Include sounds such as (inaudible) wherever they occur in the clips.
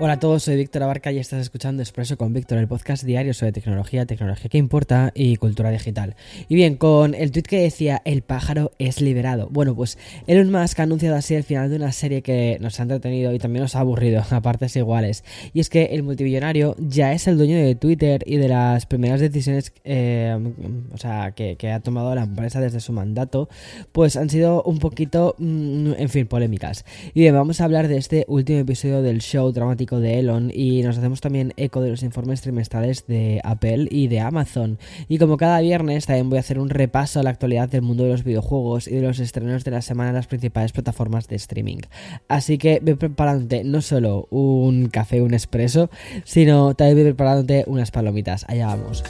Hola a todos, soy Víctor Abarca y estás escuchando Expreso con Víctor, el podcast diario sobre tecnología, tecnología que importa y cultura digital. Y bien, con el tweet que decía El pájaro es liberado. Bueno, pues Elon Musk ha anunciado así el final de una serie que nos ha entretenido y también nos ha aburrido (laughs) a partes iguales. Y es que el multimillonario ya es el dueño de Twitter y de las primeras decisiones eh, o sea, que, que, ha tomado la empresa desde su mandato, pues han sido un poquito, mm, en fin, polémicas. Y bien, vamos a hablar de este último episodio del show dramático de Elon y nos hacemos también eco de los informes trimestrales de Apple y de Amazon. Y como cada viernes también voy a hacer un repaso a la actualidad del mundo de los videojuegos y de los estrenos de la semana en las principales plataformas de streaming. Así que ve preparándote no solo un café, un espresso, sino también ve preparándote unas palomitas. Allá vamos.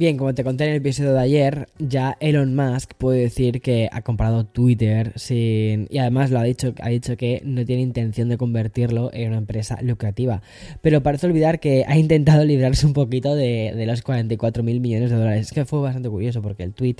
Bien, como te conté en el episodio de ayer, ya Elon Musk puede decir que ha comprado Twitter sin y además lo ha dicho, ha dicho que no tiene intención de convertirlo en una empresa lucrativa. Pero parece olvidar que ha intentado librarse un poquito de, de los 44 mil millones de dólares. Es que fue bastante curioso porque el tweet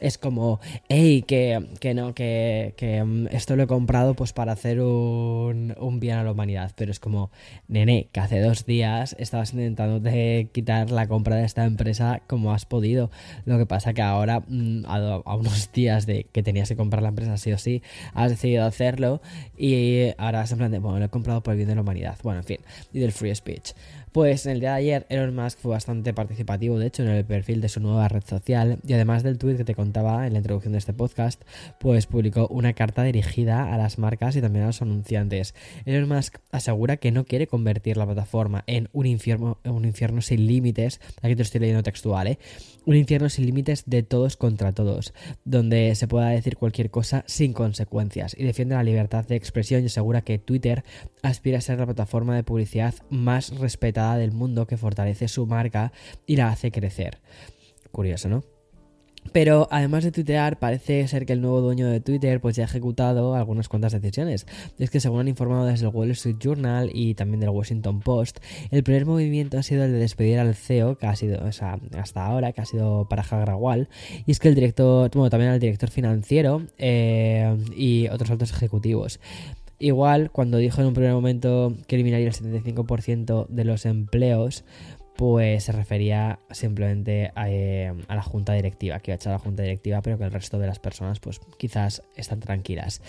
es como, hey, que, que no, que, que um, esto lo he comprado pues para hacer un, bien a la humanidad. Pero es como, nene, que hace dos días estabas intentando de quitar la compra de esta empresa has podido. Lo que pasa que ahora, mm, a, a, unos (laughs) días de que tenías que comprar la empresa sí o sí, has decidido hacerlo y ahora es en plan de, bueno, lo he comprado por el bien de la humanidad. Bueno, en fin, y del free speech. Pues en el día de ayer Elon Musk fue bastante participativo, de hecho, en el perfil de su nueva red social y además del tweet que te contaba en la introducción de este podcast, pues publicó una carta dirigida a las marcas y también a los anunciantes. Elon Musk asegura que no quiere convertir la plataforma en un infierno, un infierno sin límites, aquí te estoy leyendo textual, ¿eh? un infierno sin límites de todos contra todos, donde se pueda decir cualquier cosa sin consecuencias y defiende la libertad de expresión y asegura que Twitter aspira a ser la plataforma de publicidad más respetada del mundo que fortalece su marca y la hace crecer. Curioso, ¿no? Pero además de tuitear, parece ser que el nuevo dueño de Twitter pues ya ha ejecutado algunas cuantas decisiones. Es que según han informado desde el Wall Street Journal y también del Washington Post, el primer movimiento ha sido el de despedir al CEO, que ha sido, hasta ahora, que ha sido para Agrawal, y es que el director, bueno, también al director financiero eh, y otros altos ejecutivos. Igual, cuando dijo en un primer momento que eliminaría el 75% de los empleos, pues se refería simplemente a, eh, a, la junta directiva, que iba a echar a la junta directiva, pero que el resto de las personas, pues quizás están tranquilas.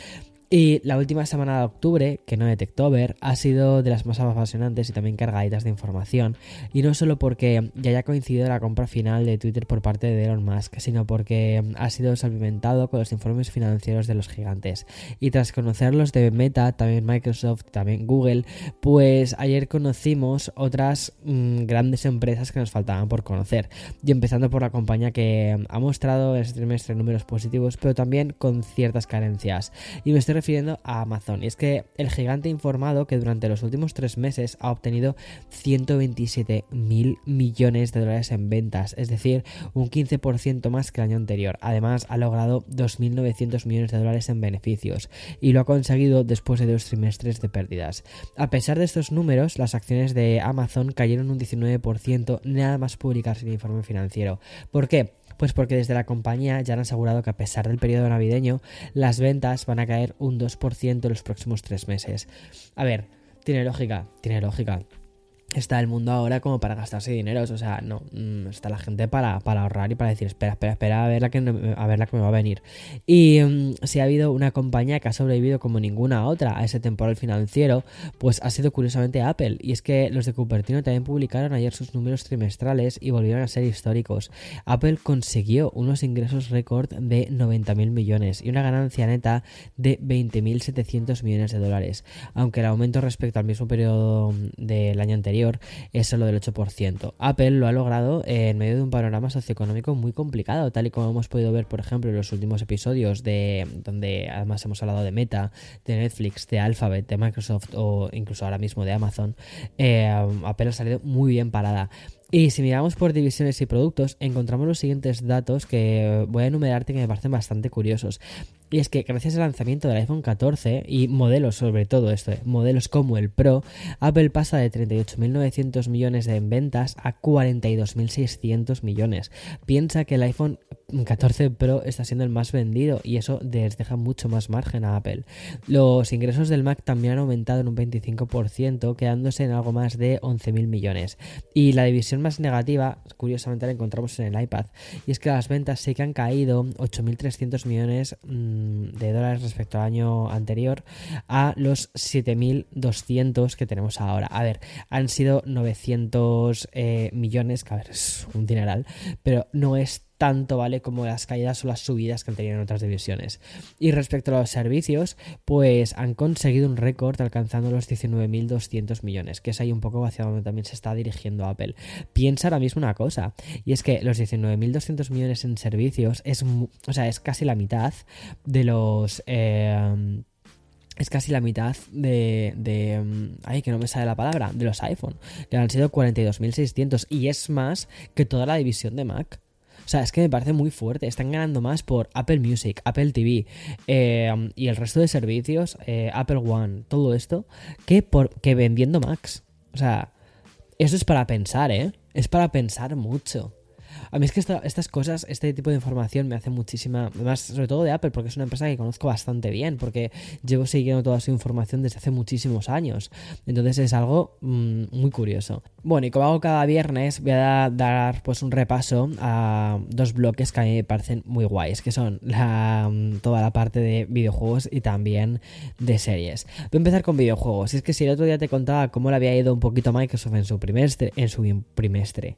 Y la última semana de octubre, que no de Techtober, ha sido de las más apasionantes y también cargaditas de información. Y no solo porque ya haya coincidido la compra final de Twitter por parte de Elon Musk, sino porque ha sido salpimentado con los informes financieros de los gigantes. Y tras conocerlos de Meta, también Microsoft, también Google, pues ayer conocimos otras mmm, grandes empresas que nos faltaban por conocer. Y empezando por la compañía que ha mostrado este trimestre números positivos, pero también con ciertas carencias. Y me estoy refiriendo a Amazon. Y es que el gigante ha informado que durante los últimos tres meses ha obtenido 127 mil millones de dólares en ventas, es decir, un 15% más que el año anterior. Además, ha logrado 2.900 millones de dólares en beneficios y lo ha conseguido después de dos trimestres de pérdidas. A pesar de estos números, las acciones de Amazon cayeron un 19% nada más publicarse el informe financiero. ¿Por qué? Pues porque desde la compañía ya han asegurado que a pesar del periodo navideño, las ventas van a caer un 2% en los próximos tres meses. A ver, tiene lógica, tiene lógica está el mundo ahora como para gastarse dinero. O sea, no, está la gente para, para, ahorrar y para decir, espera, espera, espera, a ver la que, a ver la que me va a venir. Y um, si ha habido una compañía que ha sobrevivido como ninguna otra a ese temporal financiero, pues ha sido curiosamente Apple. Y es que los de Cupertino también publicaron ayer sus números trimestrales y volvieron a ser históricos. Apple consiguió unos ingresos récord de 90.000 millones y una ganancia neta de 20.700 millones de dólares. Aunque el aumento respecto al mismo periodo del año anterior es solo del 8%. Apple lo ha logrado en medio de un panorama socioeconómico muy complicado, tal y como hemos podido ver, por ejemplo, en los últimos episodios de donde además hemos hablado de Meta, de Netflix, de Alphabet, de Microsoft o incluso ahora mismo de Amazon. Eh, Apple ha salido muy bien parada. Y si miramos por divisiones y productos, encontramos los siguientes datos que voy a enumerarte que me parecen bastante curiosos. Y es que gracias al lanzamiento del iPhone 14 y modelos sobre todo esto, modelos como el Pro, Apple pasa de 38.900 millones en ventas a 42.600 millones. Piensa que el iPhone 14 Pro está siendo el más vendido y eso les deja mucho más margen a Apple. Los ingresos del Mac también han aumentado en un 25%, quedándose en algo más de 11.000 millones. Y la división más negativa, curiosamente la encontramos en el iPad, y es que las ventas sí que han caído 8.300 millones mm, de dólares respecto al año anterior a los 7.200 que tenemos ahora. A ver, han sido 900 eh, millones, que a ver, es un dineral, pero no es tanto, ¿vale? Como las caídas o las subidas que han tenido en otras divisiones. Y respecto a los servicios, pues han conseguido un récord alcanzando los 19.200 millones, que es ahí un poco hacia donde también se está dirigiendo Apple. Piensa ahora mismo una cosa, y es que los 19.200 millones en servicios es, o sea, es casi la mitad de los... Eh, es casi la mitad de, de, Ay, que no me sale la palabra. De los iPhone. Que han sido 42.600. Y es más que toda la división de Mac. O sea, es que me parece muy fuerte. Están ganando más por Apple Music, Apple TV eh, y el resto de servicios, eh, Apple One, todo esto, que, por, que vendiendo Macs. O sea, eso es para pensar, ¿eh? Es para pensar mucho. A mí es que estas cosas, este tipo de información me hace muchísima, además sobre todo de Apple, porque es una empresa que conozco bastante bien, porque llevo siguiendo toda su información desde hace muchísimos años. Entonces es algo mm, muy curioso. Bueno, y como hago cada viernes, voy a dar pues un repaso a dos bloques que a mí me parecen muy guays, que son mm, toda la parte de videojuegos y también de series. Voy a empezar con videojuegos. Es que si el otro día te contaba cómo le había ido un poquito a Microsoft en su primestre, en su trimestre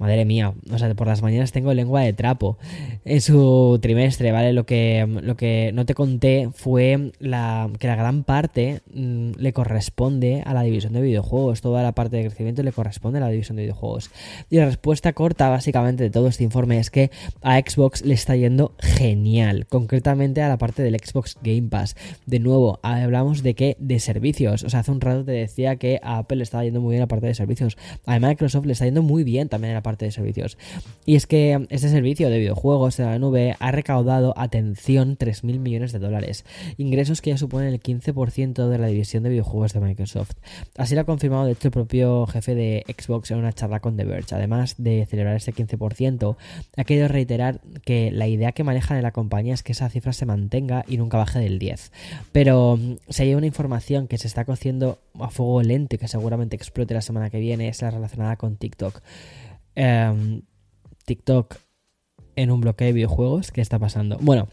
Madre mía, o sea, por las mañanas tengo lengua de trapo. En su trimestre, ¿vale? Lo que, lo que no te conté fue la, que la gran parte mm, le corresponde a la división de videojuegos. Toda la parte de crecimiento le corresponde a la división de videojuegos. Y la respuesta corta, básicamente, de todo este informe es que a Xbox le está yendo genial. Concretamente a la parte del Xbox Game Pass. De nuevo, hablamos de que de servicios. O sea, hace un rato te decía que a Apple le estaba yendo muy bien la parte de servicios. A Microsoft le está yendo muy bien también la parte de servicios. Y es que este servicio de videojuegos de la nube ha recaudado, atención, 3.000 millones de dólares, ingresos que ya suponen el 15% de la división de videojuegos de Microsoft. Así lo ha confirmado de hecho el propio jefe de Xbox en una charla con The Verge. Además de celebrar ese 15%, ha querido reiterar que la idea que manejan en la compañía es que esa cifra se mantenga y nunca baje del 10. Pero mm, si hay una información que se está cociendo a fuego lento y que seguramente explote la semana que viene, es la relacionada con TikTok. Em, TikTok en un bloque de videojuegos. ¿Qué está pasando? Bueno,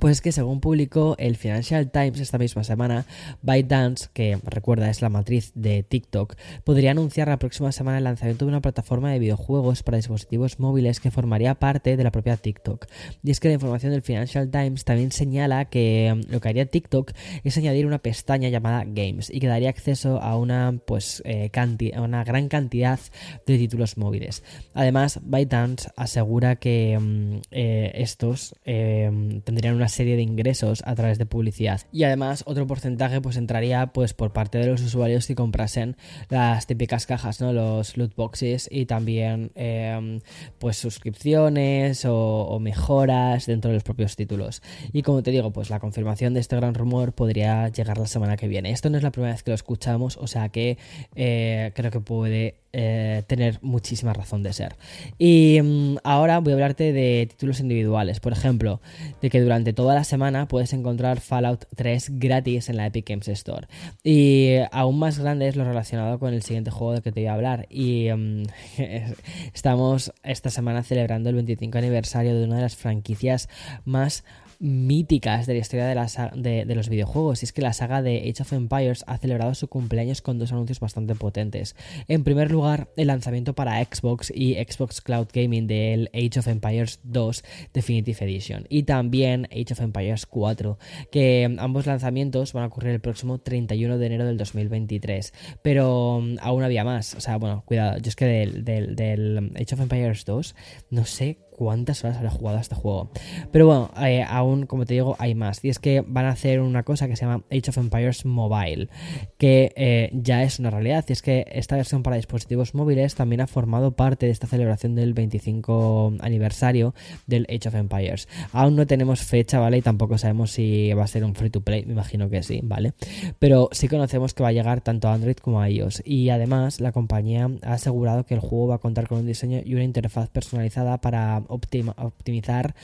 pues que según publicó el Financial Times esta misma semana, ByteDance, que recuerda es la matriz de TikTok, podría anunciar la próxima semana el lanzamiento de una plataforma de videojuegos para dispositivos móviles que formaría parte de la propia TikTok. Y es que la información del Financial Times también señala que mm, lo que haría TikTok es añadir una pestaña llamada Games y que daría acceso a una, pues, eh, a una gran cantidad de títulos móviles. Además, ByteDance asegura que mm, eh, estos eh, tendrían una serie de ingresos a través de publicidad. Y además otro porcentaje pues entraría pues por parte de los usuarios que comprasen las típicas cajas, ¿no? Los loot boxes y también em, pues suscripciones o, mejoras dentro de los propios títulos. Y como te digo, pues la confirmación de este gran rumor podría llegar la semana que viene. Esto no es la primera vez que lo escuchamos, o sea que eh, creo que puede eh, tener muchísima razón de ser. Y mm, ahora voy a hablarte de títulos individuales. Por ejemplo, de que durante toda la semana puedes encontrar Fallout 3 gratis en la Epic Games Store. Y aún más grande es lo relacionado con el siguiente juego del que te voy a hablar. Y mm, (laughs) estamos esta semana celebrando el 25 aniversario de una de las franquicias más míticas de la historia de, los videojuegos. Y es que la saga de Age of Empires ha celebrado su cumpleaños con dos anuncios bastante potentes. En primer lugar, el lanzamiento para Xbox y Xbox Cloud Gaming del Age of Empires 2 Definitive Edition. Y también Age of Empires 4, que ambos lanzamientos van a ocurrir el próximo 31 de enero del 2023. Pero mm, aún había más, o sea, bueno, cuidado, yo es que del Age of Empires 2 no sé cuántas horas habrá jugado a este juego. Pero bueno, eh, aún, como te digo, hay más. Y es que van a hacer una cosa que se llama Age of Empires Mobile, que eh, ya es una realidad. Y es que esta versión para dispositivos móviles también ha formado parte de esta celebración del 25 aniversario del Age of Empires. Aún no tenemos fecha, ¿vale? Y tampoco sabemos si va a ser un free to play, me imagino que sí, ¿vale? Pero sí conocemos que va a llegar tanto a Android como a iOS. Y además, la compañía ha asegurado que el juego va a contar con un diseño y una interfaz personalizada para optimizar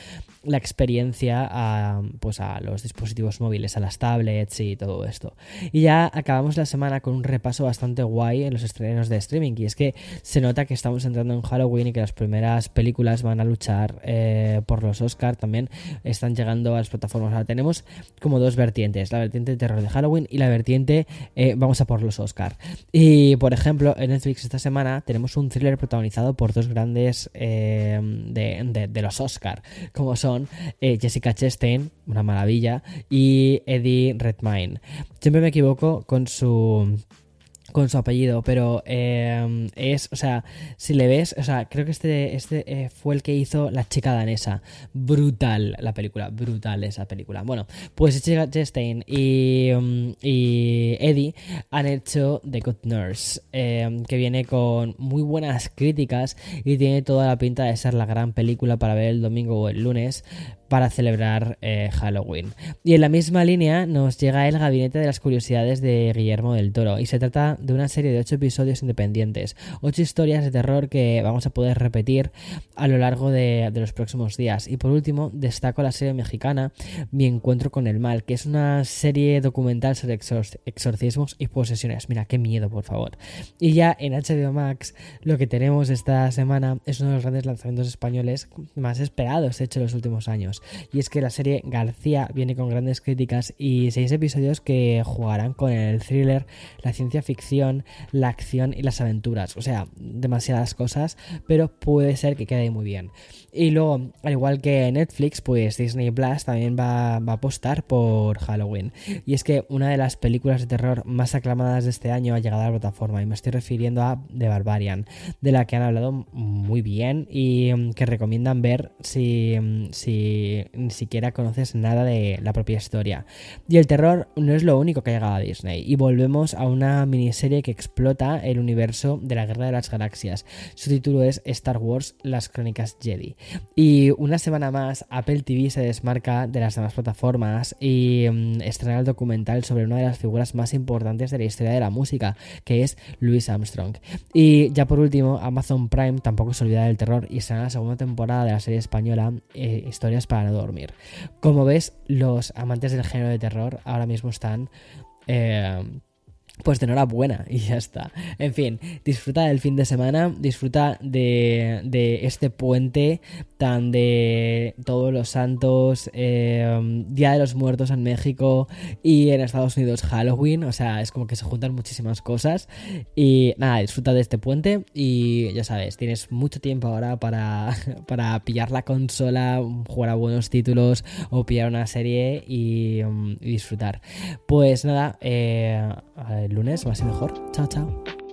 la experiencia a, pues a los dispositivos móviles, a las tablets y todo esto. Y ya acabamos la semana con un repaso bastante guay en los estrenos de streaming. Y es que se nota que estamos entrando en Halloween y que las primeras películas van a luchar eh, por los Oscars. También están llegando a las plataformas. Ahora tenemos como dos vertientes: la vertiente de terror de Halloween y la vertiente eh, vamos a por los Oscars. Y por ejemplo, en Netflix esta semana tenemos un thriller protagonizado por dos grandes eh, de de, los Oscar, como son eh, Jessica Chastain, una maravilla, y Eddie Redmayne. Siempre me equivoco con su con su apellido, pero em, es, o sea, si le ves, o sea, creo que este, este eh, fue el que hizo La chica danesa. Brutal la película, brutal esa película. Bueno, pues Chastain y, em, y Eddie han hecho The Good Nurse, em, que viene con muy buenas críticas y tiene toda la pinta de ser la gran película para ver el domingo o el lunes para celebrar eh, Halloween. Y en la misma línea nos llega el Gabinete de las Curiosidades de Guillermo del Toro y se trata de una serie de ocho episodios independientes, ocho historias de terror que vamos a poder repetir a lo largo de, los próximos días. Y por último, destaco la serie mexicana Mi Encuentro con el Mal, que es una serie documental sobre exorcismos y posesiones. Mira, qué miedo, por favor. Y ya en HBO Max, lo que tenemos esta semana es uno de los grandes lanzamientos españoles más esperados, hecho en los últimos años. Y es que la serie García viene con grandes críticas y seis episodios que jugarán con el thriller, la ciencia ficción, la acción y las aventuras. O sea, demasiadas cosas, pero puede ser que quede muy bien. Y luego, al igual que Netflix, pues Disney Plus también va, va, a apostar por Halloween. Y es que una de las películas de terror más aclamadas de este año ha llegado a la plataforma. Y me estoy refiriendo a The Barbarian, de la que han hablado muy bien y mm, que recomiendan ver si, mm, ni siquiera conoces nada de la propia historia. Y el terror no es lo único que ha a Disney. Y volvemos a una miniserie que explota el universo de la Guerra de las Galaxias. Su título es Star Wars, las Crónicas Jedi. Y una semana más, Apple TV se desmarca de las demás plataformas y mm, estrena el documental sobre una de las figuras más importantes de la historia de la música, que es Louis Armstrong. Y ya por último, Amazon Prime tampoco se olvida del terror y estrena la segunda temporada de la serie española eh, Historias para dormir. Como ves, los amantes del género de terror ahora mismo están... Eh, pues de enhorabuena y ya está. En fin, disfruta del fin de semana, disfruta de, de este puente tan de todos los santos, eh, Día de los Muertos en México y en Estados Unidos Halloween, o sea, es como que se juntan muchísimas cosas y nada, disfruta de este puente y ya sabes, tienes mucho tiempo ahora para, (laughs) para pillar la consola, jugar a buenos títulos o pillar una serie y, disfrutar. Pues nada, eh, el lunes más y mejor. Chao, chao.